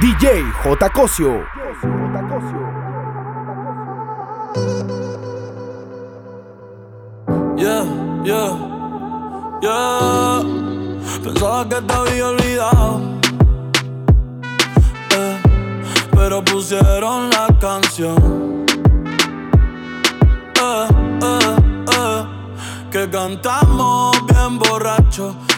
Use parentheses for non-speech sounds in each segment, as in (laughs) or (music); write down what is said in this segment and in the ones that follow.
DJ J. Cosio. Yeah, yeah, yeah. Pensaba que te había olvidado. Eh, pero pusieron la canción. Eh, eh, eh, que cantamos bien borracho, que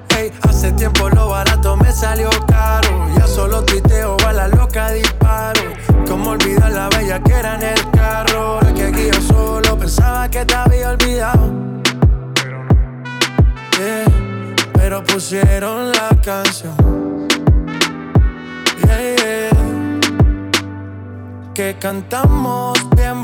Hace tiempo lo barato me salió caro. Ya solo tuiteo, a la loca disparo. Cómo olvidar la bella que era en el carro. que aquí yo solo pensaba que te había olvidado. pero pusieron la canción. Que cantamos bien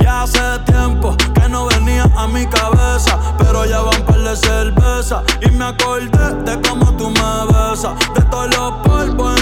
Ya hace tiempo que no venía a mi cabeza, pero ya van par de cerveza y me acordé de cómo tú me besas, de todos los polvos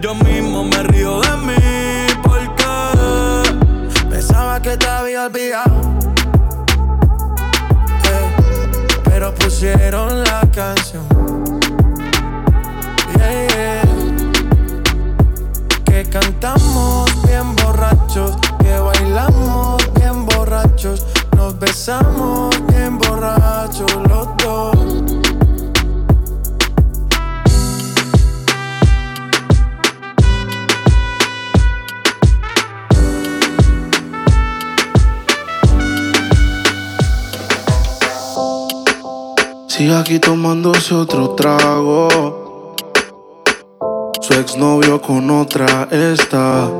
Yo mismo me río de mí. Porque pensaba que te había olvidado. pero pusieron la canción. Que cantamos bien borrachos, que bailamos bien borrachos, nos besamos bien borrachos los dos. Sigue aquí tomándose otro trago. Su exnovio con otra está.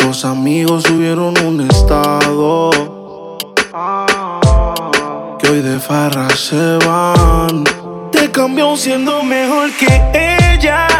Los amigos subieron un estado. Que hoy de farra se van. Te cambió siendo mejor que ella.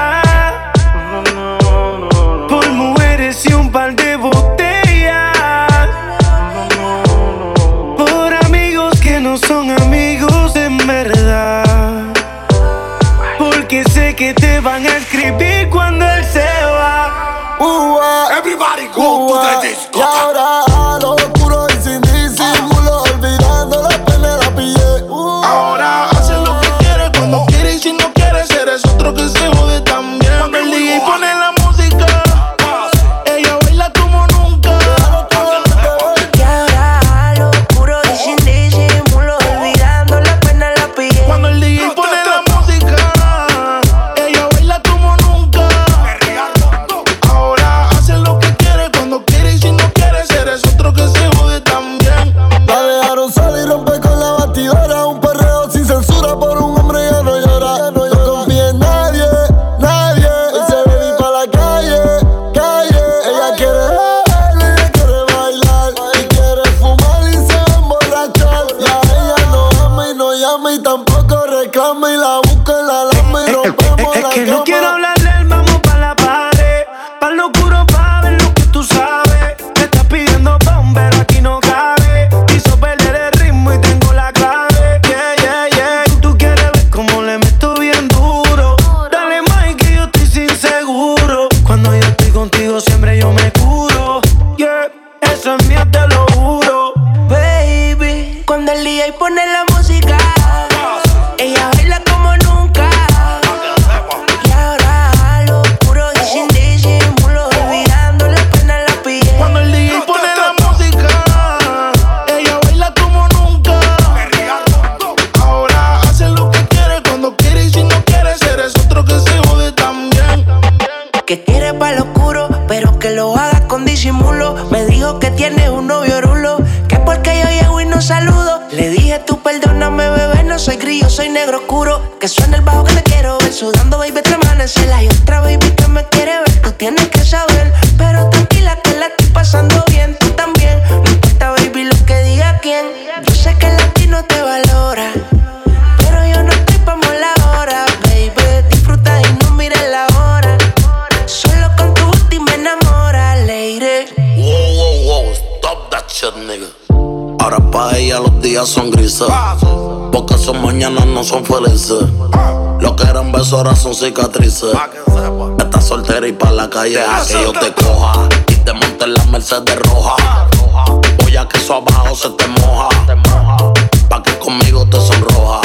y ponelo Que suena el bajo que te quiero ver, sudando, baby, te amanecelas. Y otra baby que me quiere ver, tú tienes que saber. Pero tranquila que la estoy pasando bien, tú también. No importa, baby, lo que diga quién. Yo sé que el latino te valora. Pero yo no estoy pa' mola ahora, baby. Disfruta y no mires la hora. Solo con tu última me enamora, lady. Wow, wow, wow, stop that shit, nigga. Ahora pa' ella los días son grises. Porque son mañanas no son felices. Besos ahora son cicatrices. Estás soltera y pa' la calle que yo te coja. Y te monte en la Mercedes roja. Voy a que eso abajo se te moja. Pa' que conmigo te sonroja.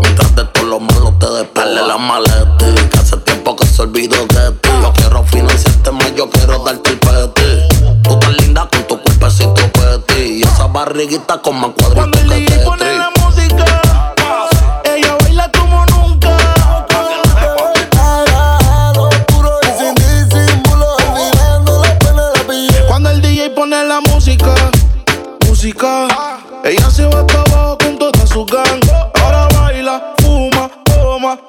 Mientras de todo lo malo te despele la maleta. Que hace tiempo que se olvidó de ti. Yo quiero financiarte más, yo quiero darte el peti. Tú tan linda con tu cuerpecito peti. Y esa barriguita con más cuadritos que DJ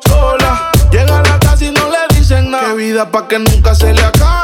sola. Llega a la casa y no le dicen nada. Qué vida pa' que nunca se le acabe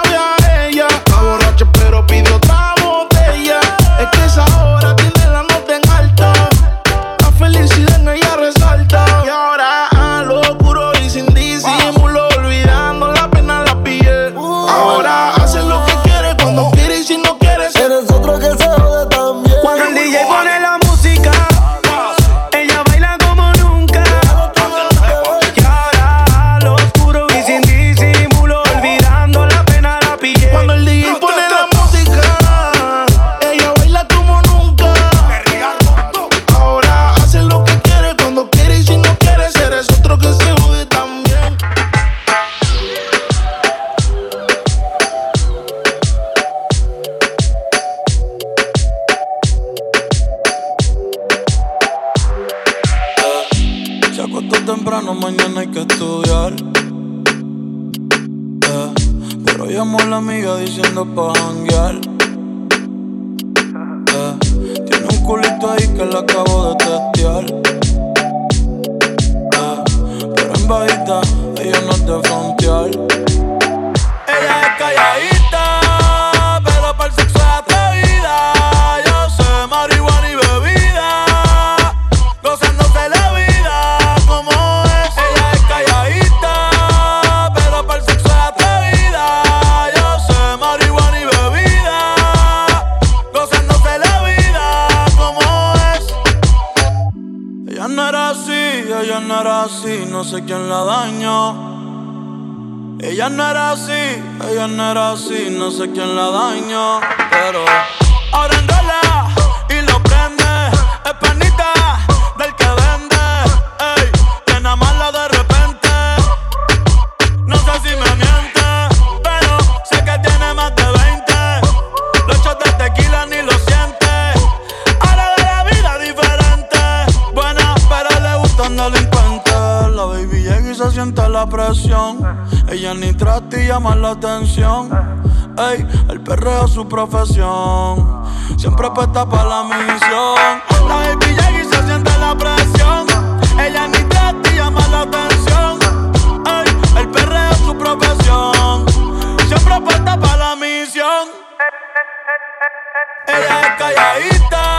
no sé quién la dañó, pero ahora enrola y lo prende, es panita del que vende, ey, que nada más de repente, no sé si me miente, pero sé que tiene más de 20, los shots de tequila ni lo siente, ahora de la vida diferente, buena pero le gustan delincuentes, la baby llega y se siente la presión. Ella ni trata y llama la atención. Ey, el perreo es su profesión. Siempre puesta para la misión. La baby y se siente la presión. Ella ni y llama la atención. Ey, el perreo es su profesión. Siempre puesta para la misión. Ella es calladita,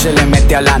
Se le mete a las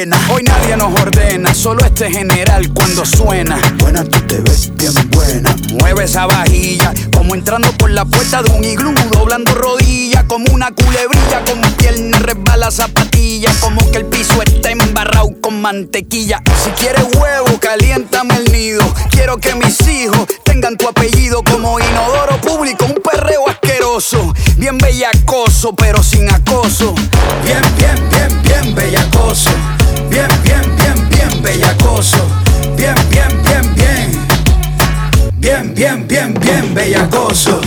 Hoy nadie nos ordena, solo este general cuando suena. Buena, tú te ves bien buena. Mueve esa vajilla, como entrando por la puerta de un iglú, doblando rodillas, como una culebrilla, con pierna resbala zapatilla, como que el piso está embarrado con mantequilla. Si quieres huevo, caliéntame el nido. Quiero que mis hijos tengan tu apellido como inodoro público, un perreo asqueroso, bien bellacoso, pero sin acoso. Bien, bien, bien, bien bellacoso. Bellacoso. Bien, bien, bien, bien. Bien, bien, bien, bien bellacoso.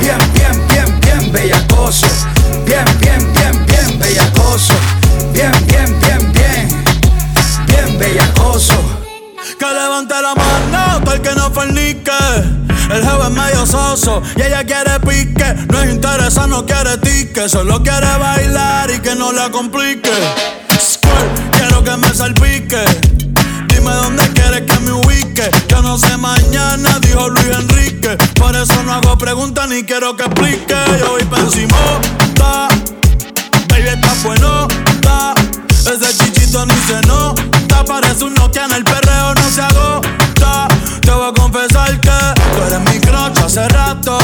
Bien, bien, bien, bien bellacoso. Bien, bien, bien, bien bellacoso. Bien, bien, bien, bien. Bien bellacoso. Que levante la mano, el que no fornique. El jefe es medio soso y ella quiere pique. No es interesa, no quiere tique. Solo quiere bailar y que no la complique. Quiero que me salpique. Dime dónde quieres que me ubique. Yo no sé mañana, dijo Luis Enrique. Por eso no hago preguntas ni quiero que explique. Yo voy pa' encima, Baby, está bueno. Ese chichito ni se nota. Parece un Nokia en el perreo, no se agota. Te voy a confesar que tú eres mi crocho hace rato.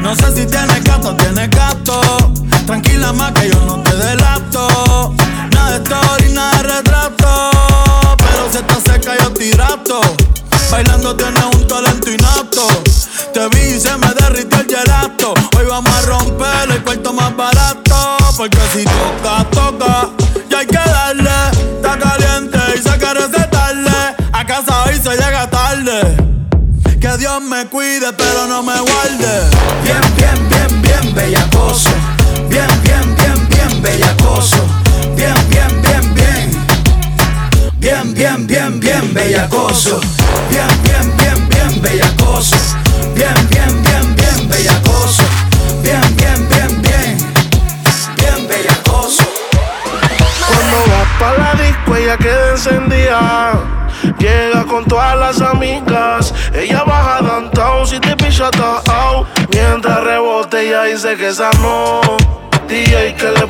No sé si tienes gato o tienes gato. Tranquila más dice que esa no. DJ que le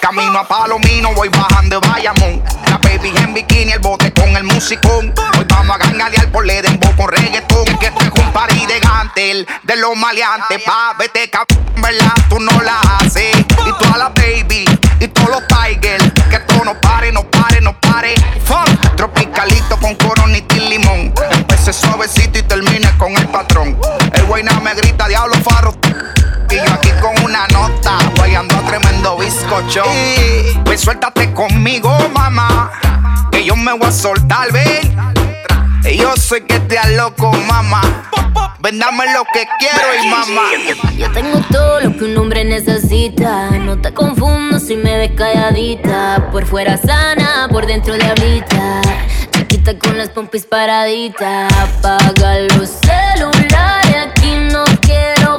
Camino a Palomino, voy bajando de Bayamón. La baby en bikini, el bote con el musicón. Hoy vamos a ganalear por le dembow con reggaetón. Que trajo un party de gantel, de los maleantes. Pa' vete cabrón, ¿verdad? Tú no la haces. Y toda la baby, y todos los tigers. Que esto no pare, no pare, no pare. Tropicalito con coronita y limón. Empecé suavecito y termine con el patrón. El güey me grita, diablo farro. Y yo aquí con una nota, guayando a tremendo bizcocho. Y pues suéltate conmigo, mamá. Que yo me voy a soltar, ven. Y Yo sé que te loco, mamá. Ven, dame lo que quiero y mamá. Yo tengo todo lo que un hombre necesita. No te confundo si me ves calladita. Por fuera sana, por dentro diablita. Chiquita con las pompis paraditas. Apaga los celulares. Aquí no quiero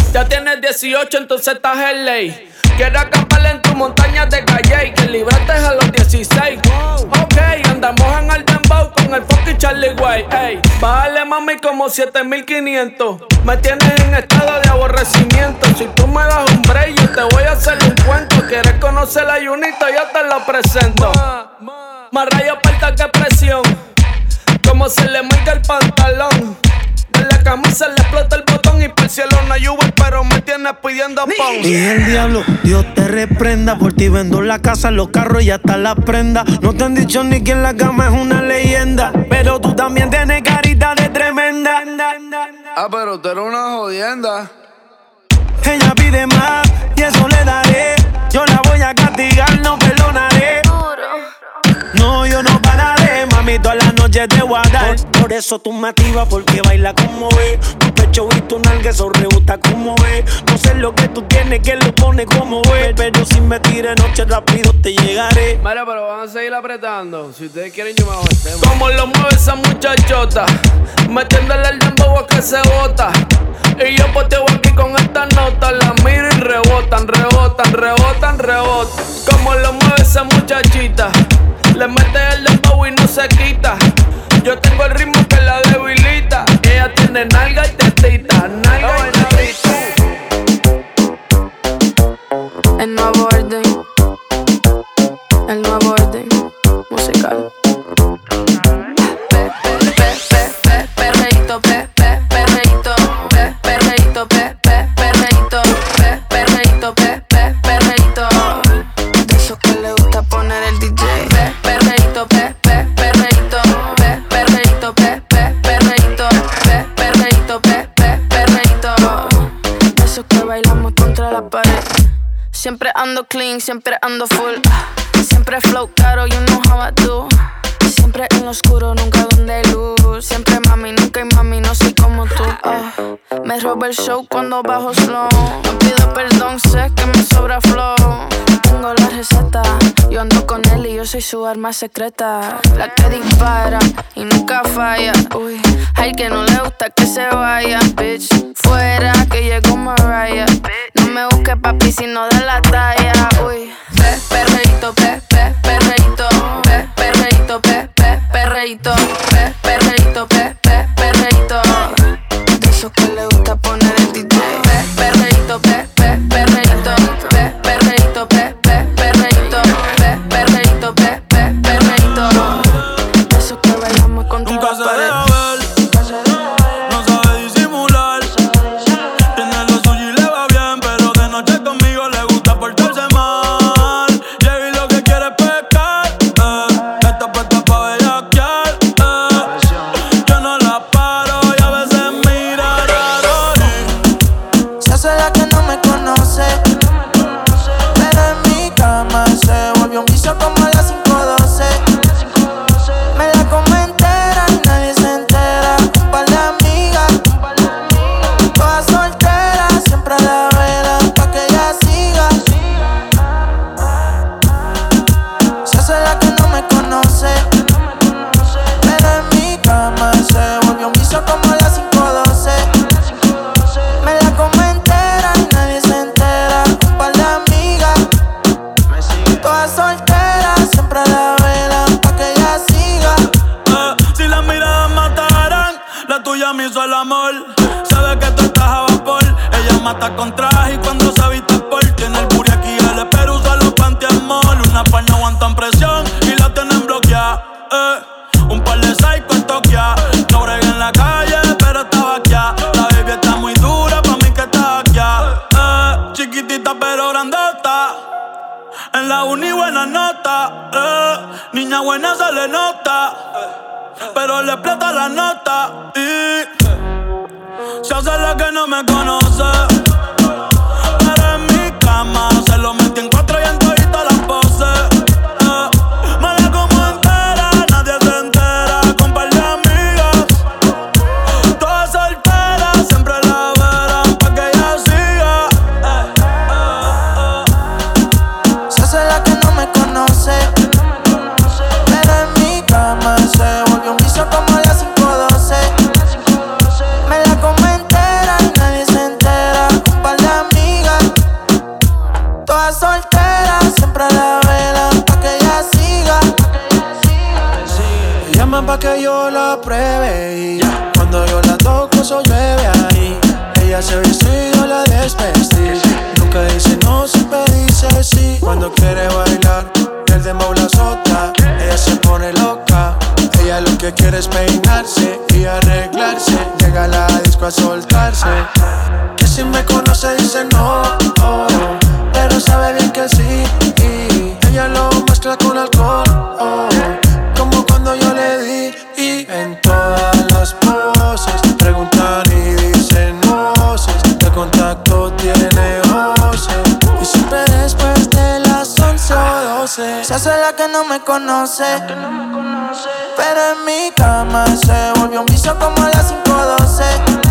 ya tienes 18, entonces estás en ley. Quiero acampar en tu montaña de calle y que libraste a los 16. Ok, andamos en el dembow con el fucking Charlie Way. Ey, bájale mami como 7500. Me tienes en estado de aborrecimiento. Si tú me das un break, yo te voy a hacer un cuento. Quieres conocer la Junito, yo te lo presento. Más rayo falta que presión. Como se le marca el pantalón. En la camisa le explota el botón y por el cielo no hay Uber, pero me tienes pidiendo pon. Y el diablo, Dios te reprenda. Por ti vendo la casa, los carros y hasta la prenda. No te han dicho ni que en la cama es una leyenda. Pero tú también tienes carita de tremenda. Ah, pero tú eres una jodienda. Ella pide más y eso le daré. Yo la voy a castigar, no perdonaré. No, yo no pararé, mami, todas las noches te voy a dar. Por, por eso tú me activas, porque baila como ve. Tu pecho y tu nalga, eso rebuta como ve. No sé lo que tú tienes, que lo pone como ve. Pero si me tires noche rápido te llegaré. Mira, pero van a seguir apretando. Si ustedes quieren, yo me hago el tema. Como lo mueve esa muchachota, metiéndole el dembow a que se bota. Y yo poteo aquí con esta nota, la miro y rebotan, rebotan, rebotan, rebotan. Como lo mueve esa muchachita, le mete el dembow y no se quita. Yo tengo el ritmo que la debilita. Ella tiene nalga y tetita, nalga y tetita. El nuevo orden. El nuevo orden musical. Siempre ando clean, siempre ando full. Siempre flow caro, you know how I do. Siempre en lo oscuro, nunca donde hay luz. Siempre mami, nunca hay mami, no soy como tú. Ah, me roba el show cuando bajo slow. No pido perdón, sé que me sobra flow. Tengo la receta, yo ando con él y yo soy su arma secreta. La que dispara y nunca falla. Uy, al que no le gusta que se vaya, bitch. Fuera que llegó Mariah. Me busques papi si no de la talla. Uy, pe, perreíto, pe, pe, perreíto, pe, perreíto, pe, pe, perreíto, pe, la uni buena nota, eh. Niña buena se le nota, eh. pero le explota la nota y se hace la que no me conoce. Que yo la pruebe y cuando yo la toco eso llueve ahí. Ella se viste y yo la desvestí. Nunca dice no, siempre dice sí. Cuando quiere bailar, el dembow la sota. Ella se pone loca. Ella lo que quiere es peinarse y arreglarse. Llega a la disco a soltarse. Que si me conoce dice no, oh, pero sabe bien que sí. Y ella lo mezcla con alcohol, 12. Se hace la que no me conoce. Pero en mi cama se volvió un vicio como a las 5.12.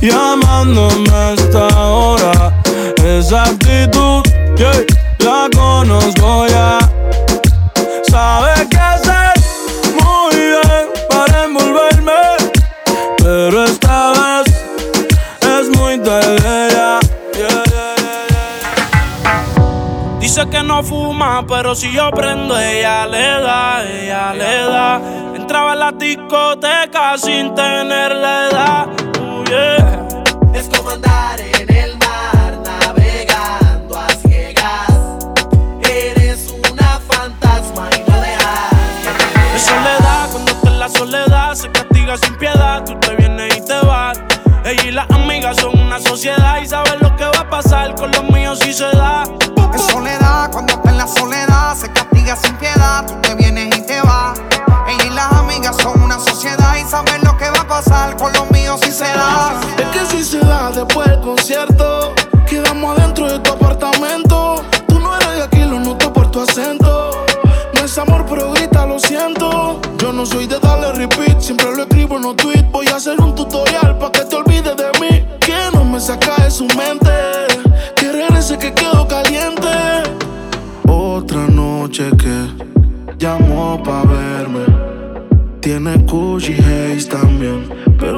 Llamándome a esta hora. Esa actitud, yeah, la conozco ya. Sabe qué hacer muy bien para envolverme, pero esta vez es muy tarde ya. Dice que no fuma, pero si yo prendo, ella le da, ella le da. Entraba en la discoteca sin tener la edad. Es como andar en el mar navegando a ciegas. Eres una fantasma y no dejas. Es soledad, cuando está en la soledad, se castiga sin piedad. Tú te vienes y te vas. Ella y las amigas son una sociedad y saben lo que va a pasar con los míos si se da. Es soledad, cuando está en la soledad, se castiga sin piedad. Tú te vienes y te vas. Ella y las amigas son una sociedad y saben lo que va a pasar con los míos si. Es que si se da después del concierto, quedamos adentro de tu apartamento. Tú no eres de aquí, lo noto por tu acento. No es amor, pero grita, lo siento. Yo no soy de darle repeat, siempre lo escribo en los tweets. Voy a hacer un tutorial para que te olvides de mí. Que no me saca de su mente. Querer ese que quedó caliente. Otra noche que llamó pa' verme. Tiene Gucci Haze también,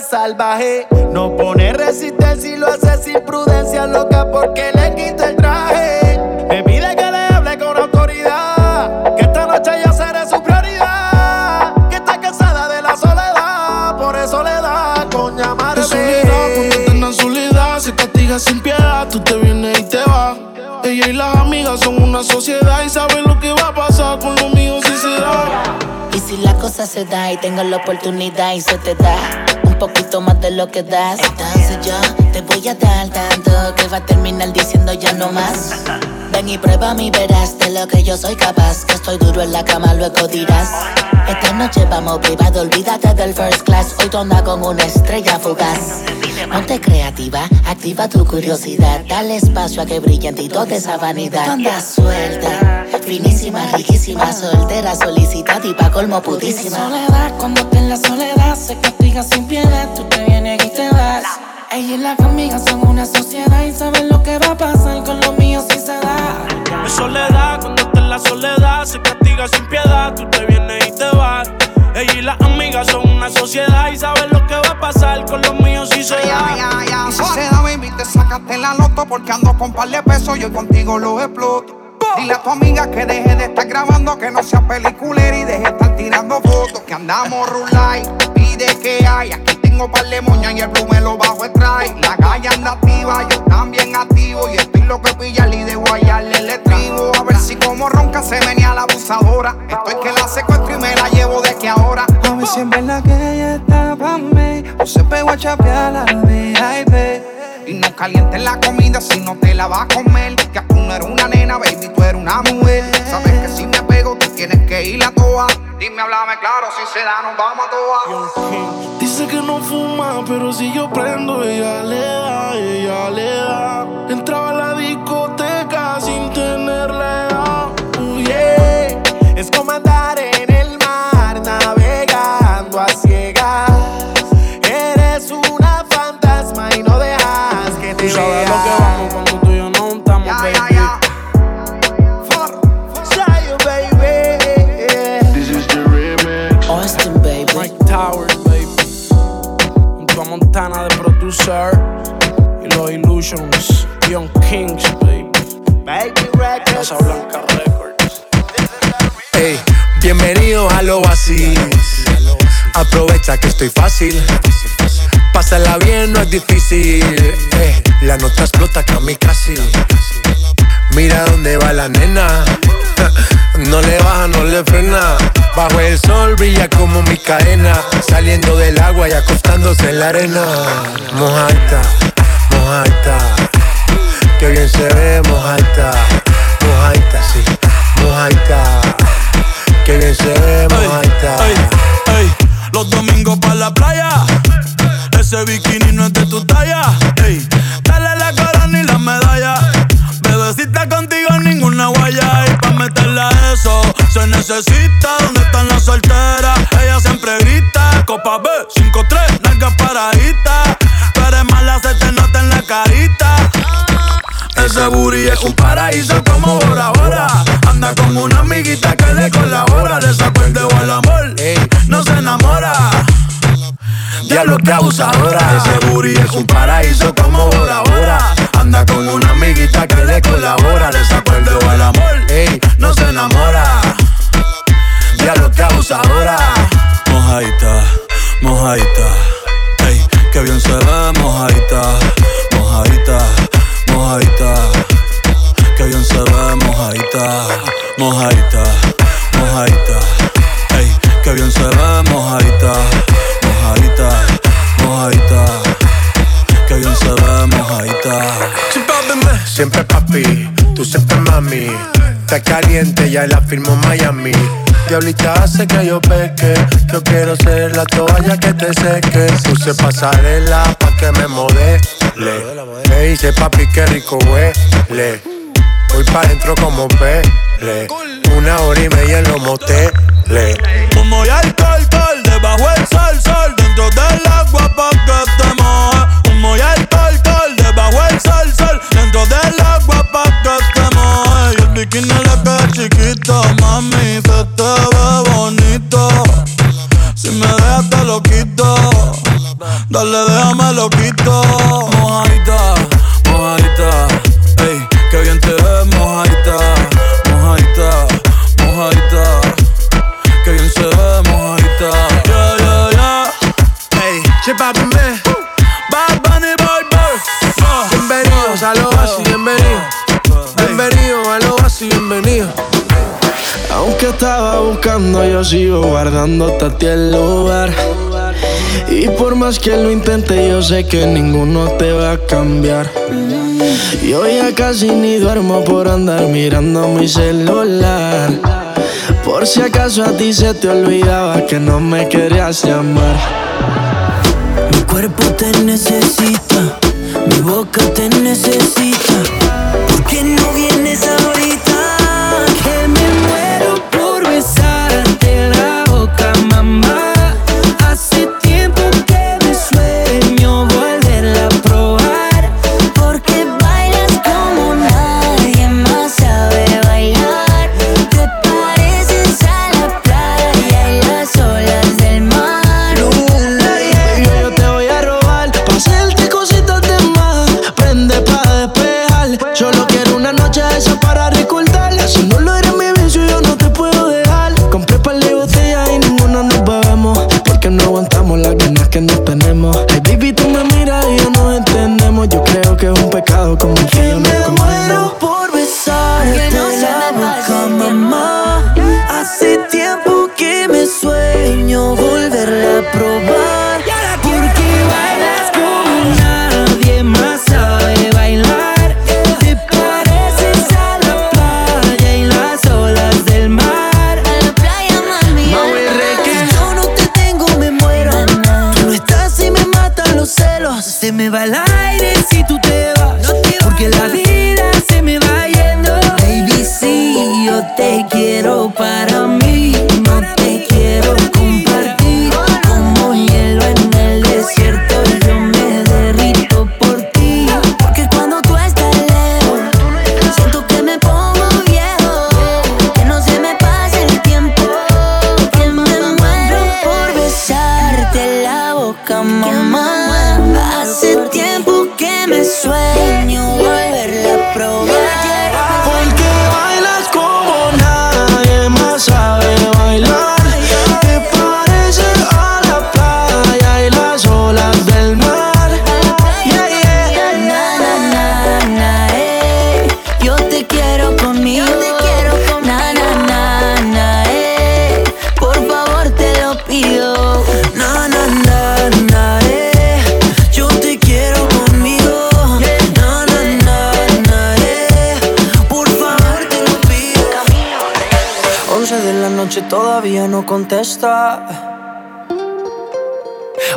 salvaje. No pone resistencia y lo hace sin prudencia, loca, porque le quita el traje. Me pide que le hable con autoridad. Que esta noche yo seré su prioridad. Que está cansada de la soledad. Por eso le da con llamarme. Soledad, se castiga sin piedad. Tú te vienes y te vas. Ella y las amigas son una sociedad y saben lo que va a pasar con los míos si se da. Y si la cosa se da y tengo la oportunidad y se te da poquito más de lo que das, entonces yo te voy a dar tanto que va a terminar diciendo ya no más. Ven y prueba mi verás de lo que yo soy capaz. Que estoy duro en la cama, luego dirás. Esta noche vamos privado, olvídate del first class. Hoy tonda con una estrella fugaz. Ponte creativa, activa tu curiosidad. Dale espacio a que brille en ti toda esa vanidad. Tonda suelta, finísima, riquísima, soltera, solicitada y pa' colmo putísima. Soledad, cuando esté en la soledad, se castiga sin piedad, tú te vienes y te vas. Ella y las amigas son una sociedad y saben lo que va a pasar con lo mío si se da. Es soledad, cuando esté en la soledad, se castiga sin piedad, tú te vienes y te vas. Ella y las amigas son una sociedad y saben lo que va a pasar con los míos si se da. Y si se da, baby, te sacaste la loto porque ando con par de pesos y hoy contigo lo exploto. Dile a tu amiga que deje de estar grabando, que no sea peliculera y deje de estar tirando fotos. Que andamos rulay, pide que hay. Aquí tengo par de moñas y el blue me lo bajo trae. La calle anda activa, yo también activo. Y estoy lo que pilla y de guayarle el estribo. A ver si como ronca se venía la abusadora. Estoy que la secuestro y me la llevo de que ahora. A ver si en que ella está pa' mí. O se pegó a chapear la VIP. Y no calientes la comida si no te la vas a comer. Que tú no eres una nena, baby, tú eres una mujer. Sabes que si me pego, tú tienes que ir a toa. Dime, háblame claro, si se da, nos vamos a toa. Dice que no fuma, pero si yo prendo, ella le da, ella le da. Entraba a la discoteca sin tenerla edad. Uh, yeah. Es como andar en Records. Casa Blanca Records. Ey, bienvenido al oasis. Aprovecha que estoy fácil. Pásala bien, no es difícil. Ey, la nota explota casi. Mira dónde va la nena. (laughs) No le baja, no le frena. Bajo el sol brilla como mi cadena. Saliendo del agua y acostándose en la arena. Mojaita, mojaita. Que bien se ve, mojaita. Mojaita, sí. Mojaita. Que bien se ve, mojaita. Ey, ey, los domingos para la playa. Ese bikini no es de tu talla. Ey, dale la corona y la medalla. Bebecita contigo ninguna guaya. Y pa' meterla a eso se necesita. ¿Dónde están las solteras? Ella siempre grita. Copa B, 5-3, nalgas paraditas. Ese booty es un paraíso como Bora Bora. Anda con una amiguita que le colabora. Desacuerdo al amor, no se enamora. Diablo que abusadora. Ese booty es un paraíso como Bora Bora. Anda con una amiguita que le colabora. Desacuerdo al amor, no se enamora. Diablo que abusadora. Mojaita, mojaita. Ey, que bien se ve, mojaita, mojaita, mojaita. Que bien se ve, mojaita, mojaita, mojaita. Ey, que bien se ve, mojaita, mojaita, mojaita. Que bien se ve, mojaita. Siempre papi, tú siempre mami. Está caliente, ya la firmó Miami. Diablita hace que yo peque. Yo quiero ser la toalla que te seque. Puse pasarela pa' que me modele. Me dice papi que rico huele. Voy pa' dentro como pele. Una hora y media en los moteles. Humo y alcohol, col, debajo el sol, sol, dentro del agua pa' que te moje. Humo y alcohol, col, debajo el sol, sol, dentro del agua sigo guardándote a ti el lugar. Y por más que lo intente, yo sé que ninguno te va a cambiar. Yo ya casi ni duermo por andar mirando mi celular. Por si acaso a ti se te olvidaba que no me querías llamar. Mi cuerpo te necesita, mi boca te necesita.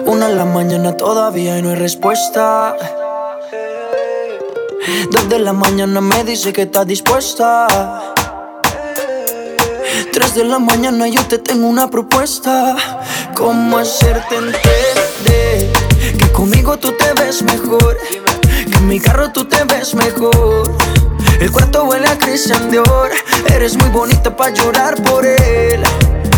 Una en la mañana todavía y no hay respuesta. Dos de la mañana me dice que está dispuesta. Tres de la mañana yo te tengo una propuesta. ¿Cómo hacerte entender que conmigo tú te ves mejor? Que en mi carro tú te ves mejor. El cuarto huele a Christian Dior. Eres muy bonita para llorar por él.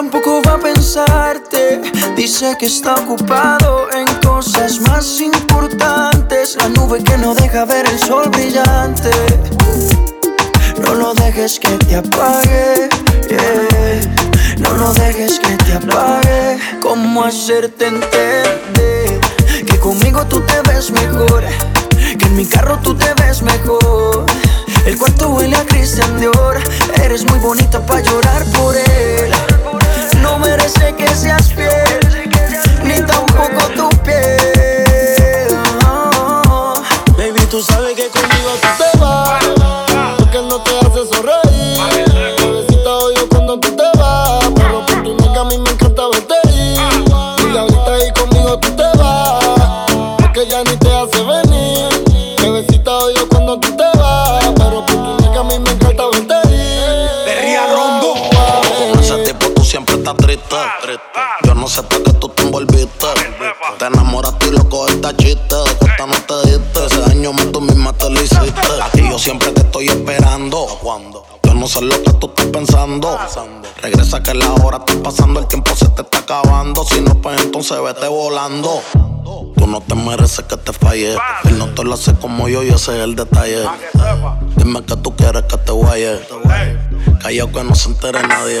tampoco va a pensarte. Dice que está ocupado en cosas más importantes. La nube que no deja ver el sol brillante. No lo dejes que te apague. No lo dejes que te apague. ¿Cómo hacerte entender que conmigo tú te ves mejor? Que en mi carro tú te ves mejor. El cuarto huele a Christian Dior. Eres muy bonita para llorar por él. Merece que seas fiel, ni tampoco tu piel. Baby, tú sabes que conmigo siempre te estoy esperando. Yo no sé lo que tú estás pensando. Regresa que la hora está pasando, el tiempo se te está acabando. Si no, pues entonces vete volando. Tú no te mereces que te falle. Él no te lo hace como yo y ese es el detalle. Dime que tú quieres que te guaye. Callao que no se entere nadie.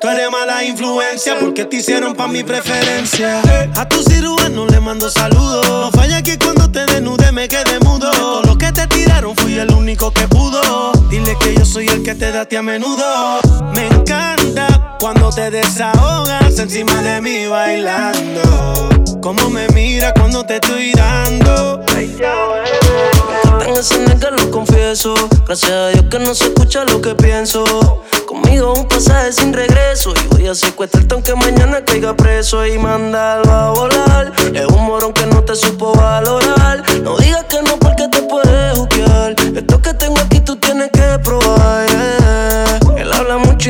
Tú eres mala influencia porque te hicieron pa' mi preferencia. A tu cirujano le mando saludos. No falla que cuando te desnude me quede mudo. Todo lo que te tiraron fui el único que pudo. Dile que yo soy el que te date a menudo. Me encanta cuando te desahogas encima de mí bailando. Cómo me mira cuando te estoy dando. Tan ese que lo confieso. Gracias a Dios que no se escucha lo que pienso. Conmigo un pasaje sin regreso. Y voy a secuestrarte aunque mañana caiga preso y mandarlo a volar. Es un morón que no te supo valorar. No digas que no porque te puedes juzgar. Esto que tengo aquí tú tienes que probar. Él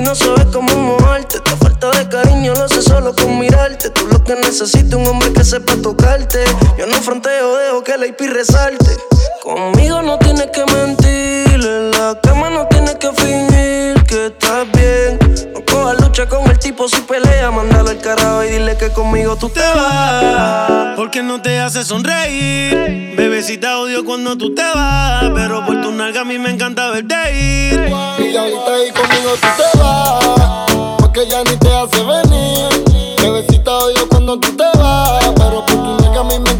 y no sabe cómo moverte. Esta falta de cariño lo hace solo con mirarte. Tú lo que necesitas un hombre que sepa tocarte. Yo no fronteo, dejo que la IP resalte. Conmigo no tienes que mentir. En la cama no tienes que fingir que estás bien. No cojas lucha con el tipo si pelea. Mándalo al carajo y dile que conmigo tú te vas. Porque no te hace sonreír. Bebecita odio cuando tú te vas. Pero por tu nalga a mí me encanta verte ir. Y ahorita ahí conmigo tú te vas. Porque ya ni te hace venir. Bebecita odio cuando tú te vas. Pero por tu nalga a mí me encanta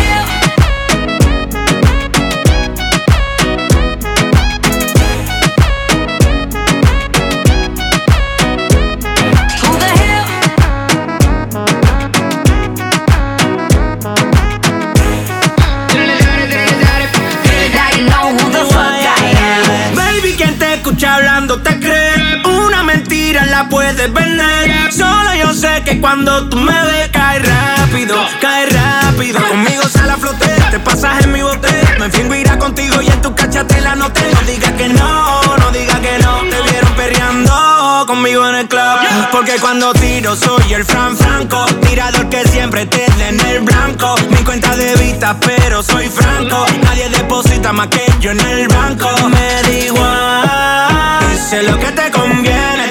puedes vender. Solo yo sé que cuando tú me ves, cae rápido, cae rápido. Conmigo sale a flote, te pasas en mi bote. Me fingo irá contigo y en tu cachate la noté. No digas que no, no digas que no. Te vieron perreando conmigo en el club. Porque cuando tiro soy el Fran Franco. Tirador que siempre te en el blanco. Mi cuenta de vista, pero soy franco. Nadie deposita más que yo en el banco. Me da igual. Dice lo que te conviene.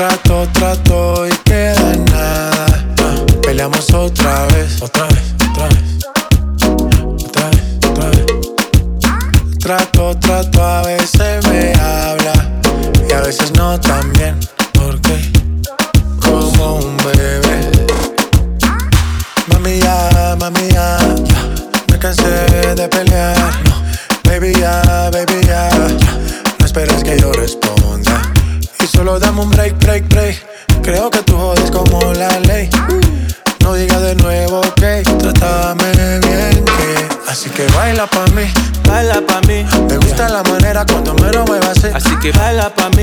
Trato, trato y queda nada. Ah, Peleamos otra vez, otra vez, otra vez. Otra vez, otra vez. Trato, trato, a veces me habla y a veces no tan que baila pa' mí.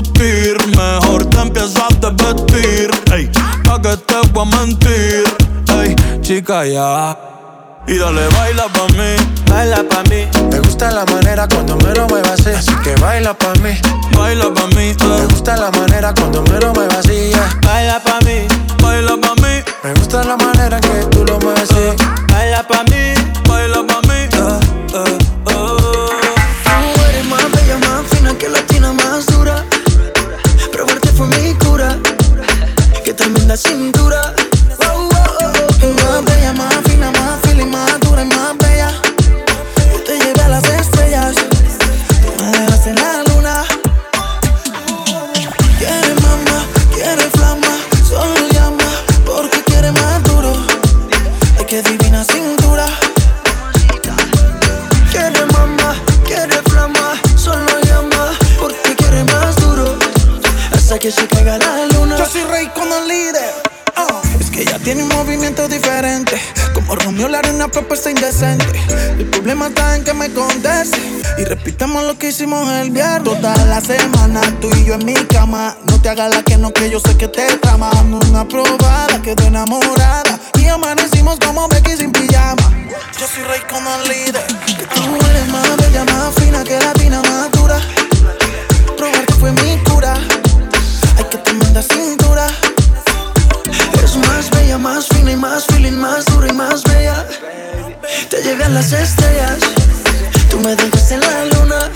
Discutir, mejor te empiezo a desvestir. Ey, pa' que te voy a mentir. Ey, chica, ya. Y dale, baila pa' mí. Baila pa' mí. Me gusta la manera cuando me lo muevas así. Así que baila pa' mí. Baila pa' mí. Me eh. gusta la manera cuando me lo muevas así. yeah. Baila pa' mí. Baila pa' mí. Me gusta la manera lo que hicimos el viernes. Toda la semana, tú y yo en mi cama. No te hagas la que no, que yo sé que te trama. Una probada, quedó enamorada. Y amanecimos como Becky sin pijama. Yo soy rey como el líder. Tú eres más bella, más fina que latina, más dura. Probarte fue mi cura. Ay, que tremenda cintura. Es más bella, más fina y más feeling, más dura y más bella. Te llevé a las estrellas. Tú me dejas en la luna.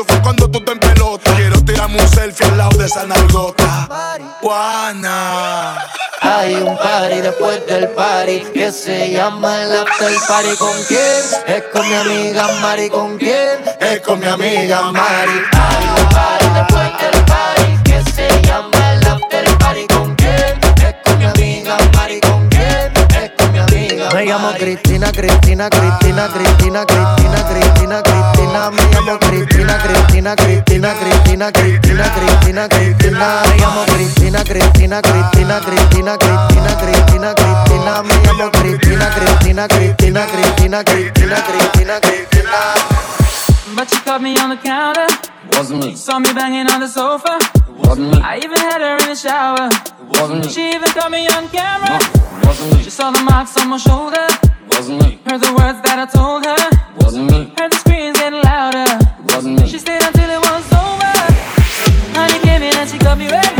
tu fan cuando tú te en pelota. Quiero tirarme un selfie al lado de esa nalgota. Juana. Hay un party después del party que se llama el after party. ¿Con quién? Es con mi amiga Mari. ¿Con quién? Es con mi amiga Mari. Hay un party después del party que se llama el after party. ¿Con quién? Es con mi amiga Mari. ¿Con quién? Es con mi amiga Me llamo Cristina, Cristina, Cristina, Cristina, Cristina, Cristina, Cristina. Me llamo Cristina, Cristina, Cristina, Cristina, Cristina, Cristina, Cristina. Me llamo Cristina, Cristina, Cristina, Cristina, Cristina, Cristina, Cristina. Me llamo Cristina, Cristina, Cristina, Cristina, Cristina, Cristina, Cristina. But you caught me on the counter. Wasn't me. Saw me banging on the sofa. Wasn't me. I even had her in the shower. Wasn't me. She even caught me on camera. Wasn't me. She saw the marks on my shoulder. Wasn't me. Heard the words that I told her. Wasn't me. Heard the screams getting louder. Wasn't me. She stayed until it was over. Honey came in and she got me red-handed,